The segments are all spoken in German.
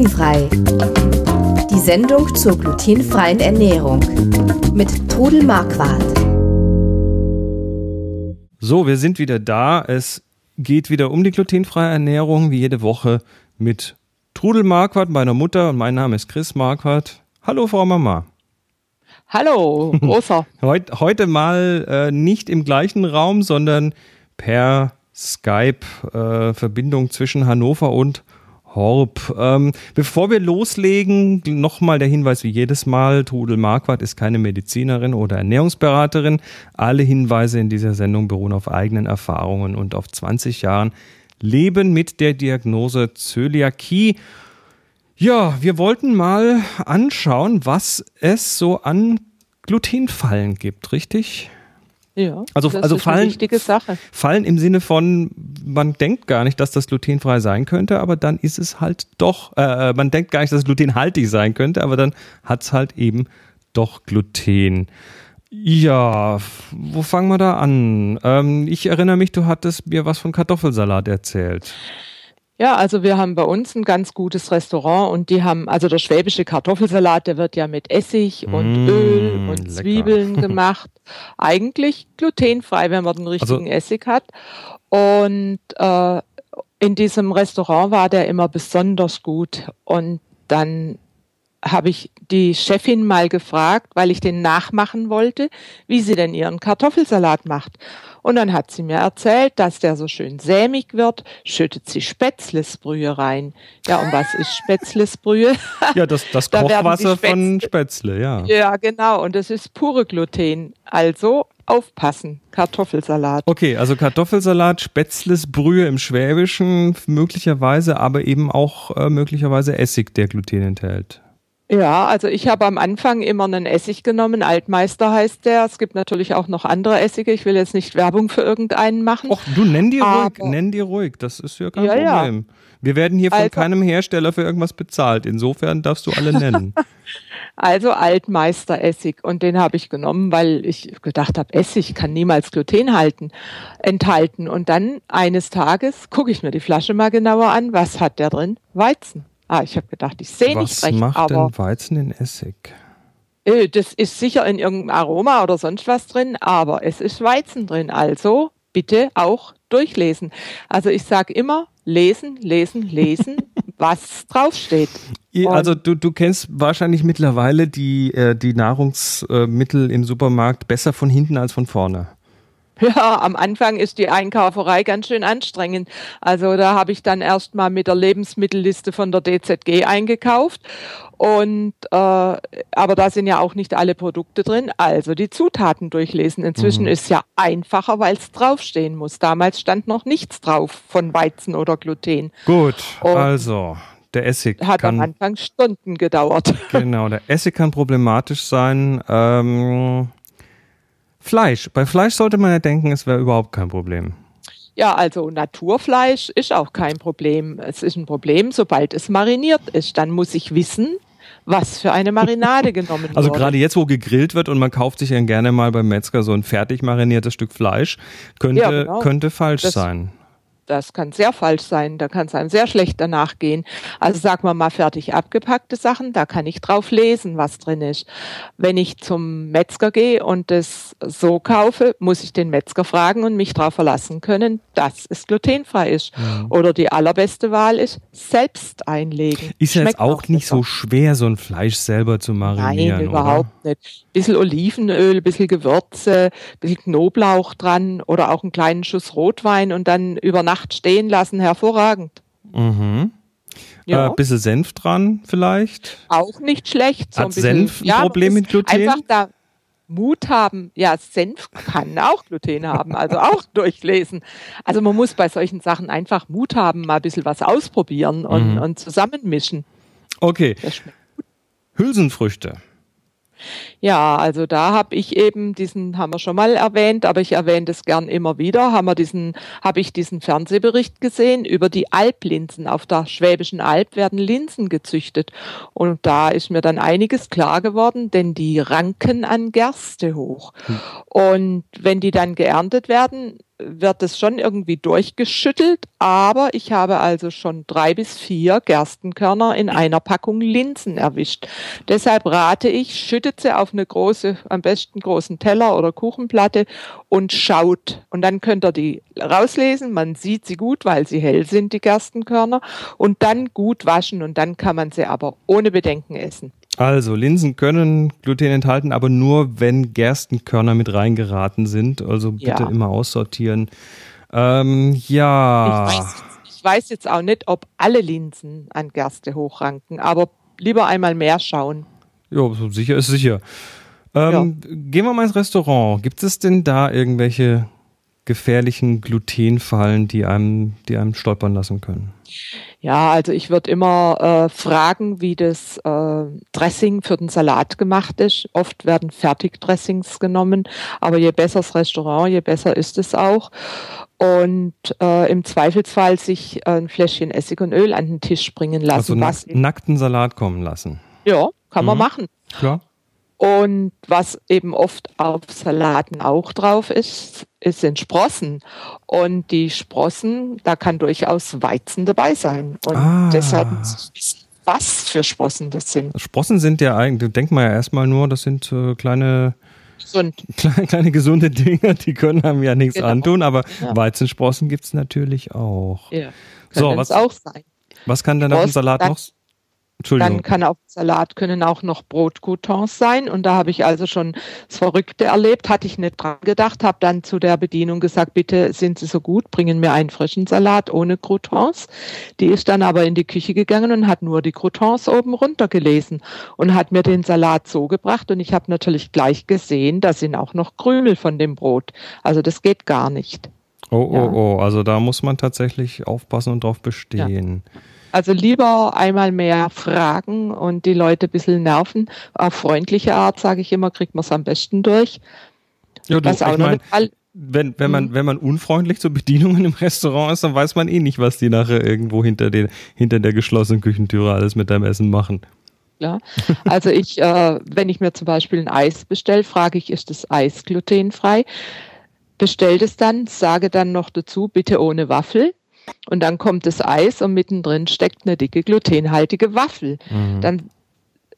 Glutenfrei. Die Sendung zur glutenfreien Ernährung mit Trudel Marquardt. So, wir sind wieder da. Es geht wieder um die glutenfreie Ernährung, wie jede Woche mit Trudel Marquardt, meiner Mutter. Und mein Name ist Chris Marquardt. Hallo, Frau Mama. Hallo, großer. Heut, heute mal äh, nicht im gleichen Raum, sondern per Skype-Verbindung äh, zwischen Hannover und Horb. Ähm, bevor wir loslegen, nochmal der Hinweis wie jedes Mal, Trudel Marquardt ist keine Medizinerin oder Ernährungsberaterin. Alle Hinweise in dieser Sendung beruhen auf eigenen Erfahrungen und auf 20 Jahren Leben mit der Diagnose Zöliakie. Ja, wir wollten mal anschauen, was es so an Glutenfallen gibt, richtig? Ja, also, das also ist Fallen, eine wichtige Sache. Fallen im Sinne von, man denkt gar nicht, dass das glutenfrei sein könnte, aber dann ist es halt doch, äh, man denkt gar nicht, dass es glutenhaltig sein könnte, aber dann hat es halt eben doch Gluten. Ja, wo fangen wir da an? Ähm, ich erinnere mich, du hattest mir was von Kartoffelsalat erzählt. Ja, also wir haben bei uns ein ganz gutes Restaurant und die haben, also der schwäbische Kartoffelsalat, der wird ja mit Essig und Mm, Öl und lecker. Zwiebeln gemacht. Eigentlich glutenfrei, wenn man den richtigen Also- Essig hat. Und äh, in diesem Restaurant war der immer besonders gut. Und dann habe ich die Chefin mal gefragt, weil ich den nachmachen wollte, wie sie denn ihren Kartoffelsalat macht. Und dann hat sie mir erzählt, dass der so schön sämig wird, schüttet sie Spätzlesbrühe rein. Ja, und was ist Spätzlesbrühe? Ja, das, das Da Kochwasser von Spätzle, ja. ja, genau, und das ist pure Gluten. Also aufpassen, Kartoffelsalat. Okay, also Kartoffelsalat, Spätzlesbrühe im Schwäbischen, möglicherweise, aber eben auch äh, möglicherweise Essig, der Gluten enthält. Ja, also ich habe am Anfang immer einen Essig genommen, Altmeister heißt der. Es gibt natürlich auch noch andere Essige. Ich will jetzt nicht Werbung für irgendeinen machen. Och, du nenn dir ruhig, nenn dir ruhig, das ist ja kein Ja, ja. Problem. Wir werden hier von Also- keinem Hersteller für irgendwas bezahlt. Insofern darfst du alle nennen. Also Altmeister-Essig und den habe ich genommen, weil ich gedacht habe, Essig kann niemals Gluten halten, enthalten. Und dann eines Tages gucke ich mir die Flasche mal genauer an. Was hat der drin? Weizen. Ah, ich habe gedacht, ich sehe nicht Was recht, macht aber denn Weizen in Essig? äh, das ist sicher in irgendeinem Aroma oder sonst was drin, aber es ist Weizen drin. Also bitte auch durchlesen. Also ich sage immer, lesen, lesen, lesen, was draufsteht. Und- Also du, du kennst wahrscheinlich mittlerweile die, äh, die Nahrungsmittel im Supermarkt besser von hinten als von vorne. Ja, am Anfang ist die Einkauferei ganz schön anstrengend. Also da habe ich dann erst mal mit der Lebensmittelliste von der DZG eingekauft. Und äh, aber da sind ja auch nicht alle Produkte drin. Also die Zutaten durchlesen. Inzwischen ist ja einfacher, weil es draufstehen muss. Damals stand noch nichts drauf von Weizen oder Gluten. Gut, Und- also der Essig Hat am kann Anfang Stunden gedauert. genau, der Essig kann problematisch sein. Ähm, Fleisch. Bei Fleisch sollte man ja denken, es wäre überhaupt kein Problem. Ja, also Naturfleisch ist auch kein Problem. Es ist ein Problem, sobald es mariniert ist. Dann muss ich wissen, was für eine Marinade genommen Also wurde. gerade jetzt, wo gegrillt wird und man kauft sich dann gerne mal beim Metzger so ein fertig mariniertes Stück Fleisch, könnte, Ja, genau. könnte falsch Das- sein. Das kann sehr falsch sein. Da kann es einem sehr schlecht danach gehen. Also sagen wir mal fertig abgepackte Sachen, da kann ich drauf lesen, was drin ist. Wenn ich zum Metzger gehe und das so kaufe, muss ich den Metzger fragen und mich darauf verlassen können, dass es glutenfrei ist. Oder die allerbeste Wahl ist, selbst einlegen. Ist ja jetzt auch nicht besser. so schwer, so ein Fleisch selber zu marinieren, Nein, überhaupt nicht. Bisschen Olivenöl, bisschen Gewürze, bisschen Knoblauch dran oder auch einen kleinen Schuss Rotwein und dann über Nacht stehen lassen. Hervorragend. Mhm. Ja, Äh, bisschen Senf dran vielleicht. auch nicht schlecht. So Hat ein bisschen, Senf ein ja, Problem mit Gluten? Einfach da Mut haben. Ja, Senf kann auch Gluten haben, also auch durchlesen. Also man muss bei solchen Sachen einfach Mut haben, mal ein bisschen was ausprobieren und, Mhm. und zusammenmischen. Okay, Hülsenfrüchte. Ja, also da habe ich eben diesen, haben wir schon mal erwähnt, aber ich erwähne das gern immer wieder, haben wir diesen, habe ich diesen Fernsehbericht gesehen über die Alplinsen. Auf der Schwäbischen Alb werden Linsen gezüchtet. Und da ist mir dann einiges klar geworden, denn die ranken an Gerste hoch. Und wenn die dann geerntet werden, wird es schon irgendwie durchgeschüttelt, aber ich habe also schon drei bis vier Gerstenkörner in einer Packung Linsen erwischt. Deshalb rate ich, schüttet sie auf eine große, am besten großen Teller oder Kuchenplatte und schaut. Und dann könnt ihr die rauslesen. Man sieht sie gut, weil sie hell sind, die Gerstenkörner. Und dann gut waschen und dann kann man sie aber ohne Bedenken essen. Also, Linsen können Gluten enthalten, aber nur, wenn Gerstenkörner mit reingeraten sind. Also bitte ja. immer aussortieren. Ähm, ja. Ich weiß, ich weiß, jetzt auch nicht, ob alle Linsen an Gerste hochranken, aber lieber einmal mehr schauen. Ja, sicher ist sicher. Ähm, ja. Gehen wir mal ins Restaurant. Gibt es denn da irgendwelche gefährlichen Glutenfallen, die einem, die einem stolpern lassen können? Ja, also ich würde immer äh, fragen, wie das äh, Dressing für den Salat gemacht ist. Oft werden Fertigdressings genommen, aber je besser das Restaurant, je besser ist es auch. Und äh, im Zweifelsfall sich ein Fläschchen Essig und Öl an den Tisch bringen lassen. Also nack nackten Salat kommen lassen. Ja, kann mhm. man machen. Klar. Und was eben oft auf Salaten auch drauf ist, sind Sprossen. Und die Sprossen, da kann durchaus Weizen dabei sein. Und ah. deshalb was für Sprossen das sind. Sprossen sind ja eigentlich, denkt man ja erstmal nur, das sind äh, kleine, Gesund. kleine, kleine gesunde Dinge, die können einem ja nichts genau. antun, aber ja. Weizensprossen gibt es natürlich auch. Ja, so, was, auch sein. Was kann denn auf dem Salat noch dann kann auf Salat können auch noch Brotcoutons sein. Und da habe ich also schon das Verrückte erlebt, hatte ich nicht dran gedacht, habe dann zu der Bedienung gesagt, bitte sind Sie so gut, bringen mir einen frischen Salat ohne Croutons. Die ist dann aber in die Küche gegangen und hat nur die Croutons oben runter gelesen und hat mir den Salat so gebracht. Und ich habe natürlich gleich gesehen, da sind auch noch Krümel von dem Brot. Also das geht gar nicht. Oh, oh, ja. oh, also da muss man tatsächlich aufpassen und drauf bestehen. Ja. Also lieber einmal mehr fragen und die Leute ein bisschen nerven. Auf freundliche Art, sage ich immer, kriegt man es am besten durch. Ja, du, was auch ich mein, wenn, wenn, man, mhm. wenn man unfreundlich zur Bedienung im Restaurant ist, dann weiß man eh nicht, was die nachher irgendwo hinter, den, hinter der geschlossenen Küchentüre alles mit deinem Essen machen. Ja, also ich, äh, wenn ich mir zum Beispiel ein Eis bestelle, frage ich, ist das Eis glutenfrei? Bestell es dann, sage dann noch dazu, bitte ohne Waffel. Und dann kommt das Eis und mittendrin steckt eine dicke glutenhaltige Waffel. Mhm. Dann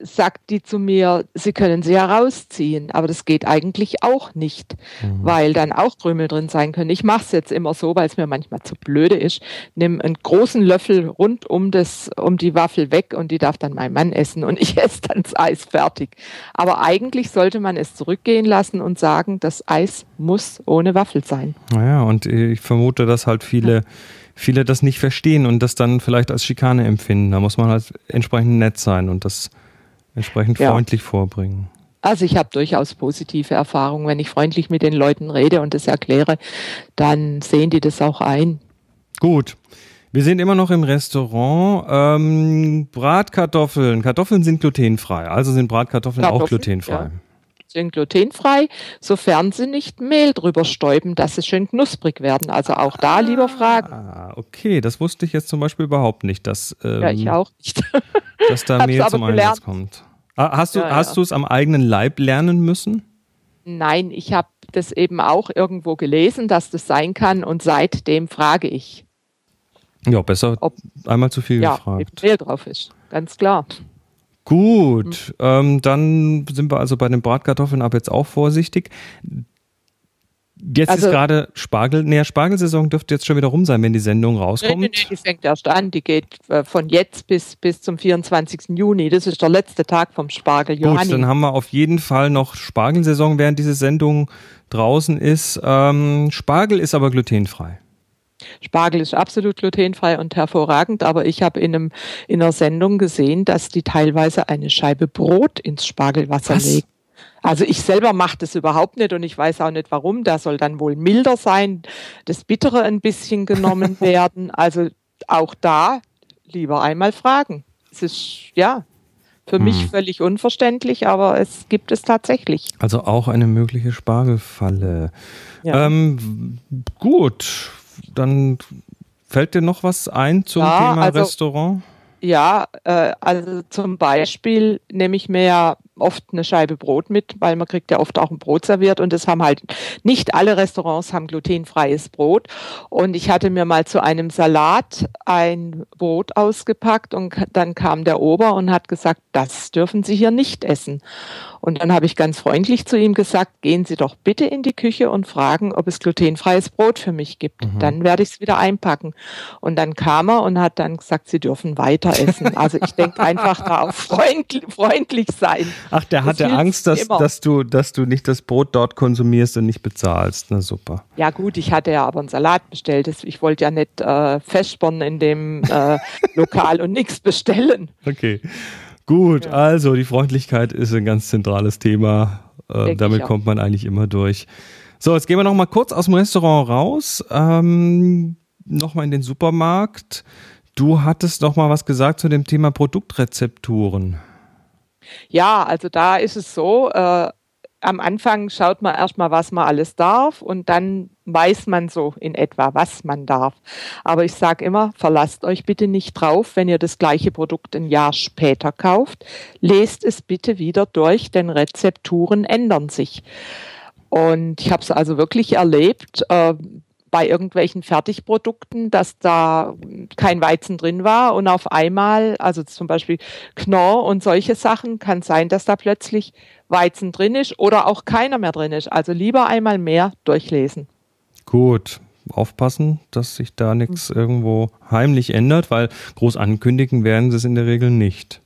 sagt die zu mir, sie können sie herausziehen, aber das geht eigentlich auch nicht, mhm. weil dann auch Krümel drin sein können. Ich mache es jetzt immer so, weil es mir manchmal zu blöde ist. Nimm einen großen Löffel rund um das, um die Waffel weg und die darf dann mein Mann essen und ich esse dann das Eis fertig. Aber eigentlich sollte man es zurückgehen lassen und sagen, das Eis muss ohne Waffel sein. Naja, und ich vermute, dass halt viele viele das nicht verstehen und das dann vielleicht als Schikane empfinden. Da muss man halt entsprechend nett sein und das entsprechend ja. freundlich vorbringen. Also ich habe durchaus positive Erfahrungen. Wenn ich freundlich mit den Leuten rede und das erkläre, dann sehen die das auch ein. Gut. Wir sind immer noch im Restaurant. Ähm, Bratkartoffeln. Kartoffeln sind glutenfrei. Also sind Bratkartoffeln Kartoffeln, auch glutenfrei. Ja sind glutenfrei, sofern sie nicht Mehl drüber stäuben, dass sie schön knusprig werden. Also auch da lieber fragen. Ah, okay, das wusste ich jetzt zum Beispiel überhaupt nicht, dass, ähm, ja, ich auch nicht. dass da Mehl zum gelernt. Einsatz kommt. Ah, hast du ja, hast ja. du es am eigenen Leib lernen müssen? Nein, ich habe das eben auch irgendwo gelesen, dass das sein kann und seitdem frage ich. Ja, besser ob, einmal zu viel ja, gefragt. Mehl drauf ist, ganz klar. Gut, mhm. ähm, dann sind wir also bei den Bratkartoffeln ab jetzt auch vorsichtig. Jetzt also, ist gerade Spargel, näher Spargelsaison dürfte jetzt schon wieder rum sein, wenn die Sendung rauskommt. Nee, nee, die fängt erst an, die geht äh, von jetzt bis, bis zum 24. Juni. Das ist der letzte Tag vom Spargel. Gut, dann haben wir auf jeden Fall noch Spargelsaison, während diese Sendung draußen ist. Ähm, Spargel ist aber glutenfrei. Spargel ist absolut glutenfrei und hervorragend, aber ich habe in, einem, in einer Sendung gesehen, dass die teilweise eine Scheibe Brot ins Spargelwasser Was? legen. Also ich selber mache das überhaupt nicht und ich weiß auch nicht warum. Da soll dann wohl milder sein, das Bittere ein bisschen genommen werden. Also auch da lieber einmal fragen. Es ist ja für hm. mich völlig unverständlich, aber es gibt es tatsächlich. Also auch eine mögliche Spargelfalle. Ja. Ähm, gut, dann fällt dir noch was ein zum ja, Thema also, Restaurant? Ja, äh, also zum Beispiel nehme ich mir oft eine Scheibe Brot mit, weil man kriegt ja oft auch ein Brot serviert und das haben halt nicht alle Restaurants haben glutenfreies Brot. Und ich hatte mir mal zu einem Salat ein Brot ausgepackt und dann kam der Ober und hat gesagt, das dürfen Sie hier nicht essen. Und dann habe ich ganz freundlich zu ihm gesagt, gehen Sie doch bitte in die Küche und fragen, ob es glutenfreies Brot für mich gibt. Mhm. Dann werde ich es wieder einpacken. Und dann kam er und hat dann gesagt, Sie dürfen weiter essen. Also ich denke einfach darauf freundlich, freundlich sein. Ach, der das hatte Angst, dass, dass, du, dass du nicht das Brot dort konsumierst und nicht bezahlst. Na super. Ja gut, ich hatte ja aber einen Salat bestellt. Ich wollte ja nicht äh, festspornen in dem äh, Lokal und nichts bestellen. Okay. Gut, ja. also die Freundlichkeit ist ein ganz zentrales Thema. Äh, damit kommt man eigentlich immer durch. So, jetzt gehen wir noch mal kurz aus dem Restaurant raus. Ähm, noch mal in den Supermarkt. Du hattest noch mal was gesagt zu dem Thema Produktrezepturen. Ja, also da ist es so, äh, am Anfang schaut man erstmal, was man alles darf und dann weiß man so in etwa, was man darf. Aber ich sage immer, verlasst euch bitte nicht drauf, wenn ihr das gleiche Produkt ein Jahr später kauft. Lest es bitte wieder durch, denn Rezepturen ändern sich. Und ich habe es also wirklich erlebt, äh, bei irgendwelchen Fertigprodukten, dass da kein Weizen drin war und auf einmal, also zum Beispiel Knorr und solche Sachen, kann sein, dass da plötzlich Weizen drin ist oder auch keiner mehr drin ist. Also lieber einmal mehr durchlesen. Gut, aufpassen, dass sich da nichts irgendwo heimlich ändert, weil groß ankündigen werden sie es in der Regel nicht.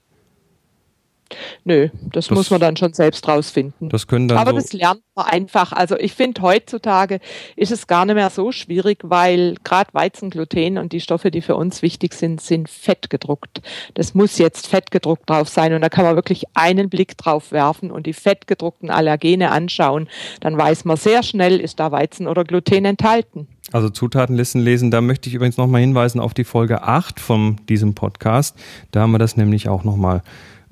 Nö, das, das, muss man dann schon selbst rausfinden. Das können dann Aber so das lernt man einfach. Also ich finde, heutzutage ist es gar nicht mehr so schwierig, weil gerade Weizen, Gluten und die Stoffe, die für uns wichtig sind, sind fettgedruckt. Das muss jetzt fettgedruckt drauf sein und da kann man wirklich einen Blick drauf werfen und die fettgedruckten Allergene anschauen. Dann weiß man sehr schnell, ist da Weizen oder Gluten enthalten. Also Zutatenlisten lesen, da möchte ich übrigens nochmal hinweisen auf die Folge 8 von diesem Podcast. Da haben wir das nämlich auch nochmal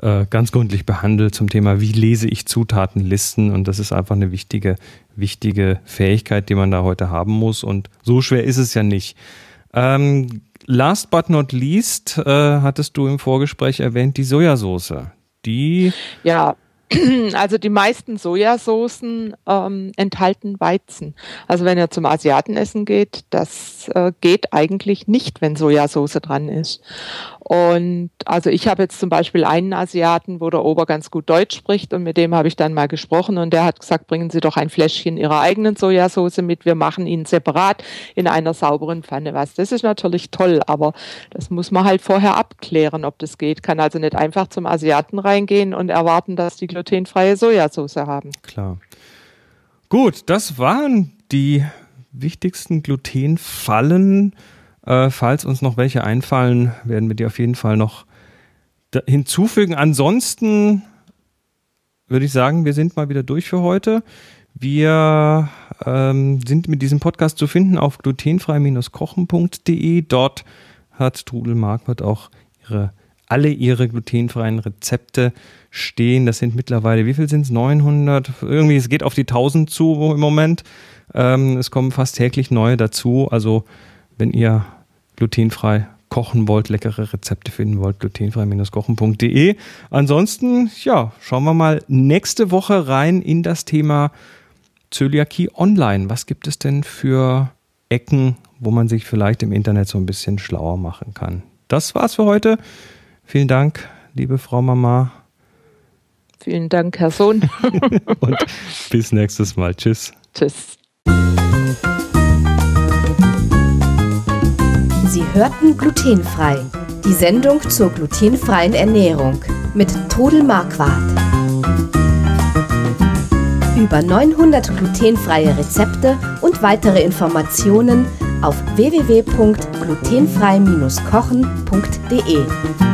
äh, ganz gründlich behandelt zum Thema, wie lese ich Zutatenlisten. Und das ist einfach eine wichtige, wichtige Fähigkeit, die man da heute haben muss. Und so schwer ist es ja nicht. Ähm, last but not least, äh, hattest du im Vorgespräch erwähnt, die Sojasauce. Die. Ja, also die meisten Sojasoßen ähm, enthalten Weizen. Also wenn ihr zum Asiatenessen geht, das äh, geht eigentlich nicht, wenn Sojasauce dran ist. Und also ich habe jetzt zum Beispiel einen Asiaten, wo der Ober ganz gut Deutsch spricht und mit dem habe ich dann mal gesprochen und der hat gesagt, bringen Sie doch ein Fläschchen Ihrer eigenen Sojasauce mit, wir machen Ihnen separat in einer sauberen Pfanne was. Das ist natürlich toll, aber das muss man halt vorher abklären, ob das geht. Kann also nicht einfach zum Asiaten reingehen und erwarten, dass die glutenfreie Sojasauce haben. Klar. Gut, das waren die wichtigsten Glutenfallen. Äh, falls uns noch welche einfallen, werden wir die auf jeden Fall noch hinzufügen. Ansonsten würde ich sagen, wir sind mal wieder durch für heute. Wir ähm, sind mit diesem Podcast zu finden auf glutenfrei-kochen.de. Dort hat Trudel Marquardt auch ihre, alle ihre glutenfreien Rezepte stehen. Das sind mittlerweile, wie viel sind es? 900? Irgendwie, es geht auf die 1000 zu im Moment. Ähm, es kommen fast täglich neue dazu. Also, wenn ihr glutenfrei kochen wollt, leckere Rezepte finden wollt, glutenfrei-kochen.de. Ansonsten, ja, schauen wir mal nächste Woche rein in das Thema Zöliakie online. Was gibt es denn für Ecken, wo man sich vielleicht im Internet so ein bisschen schlauer machen kann? Das war's für heute. Vielen Dank, liebe Frau Mama. Vielen Dank, Herr Sohn. Und bis nächstes Mal. Tschüss. Tschüss. Sie hörten glutenfrei. Die Sendung zur glutenfreien Ernährung mit Todel Marquardt. Über 900 glutenfreie Rezepte und weitere Informationen auf www.glutenfrei-kochen.de.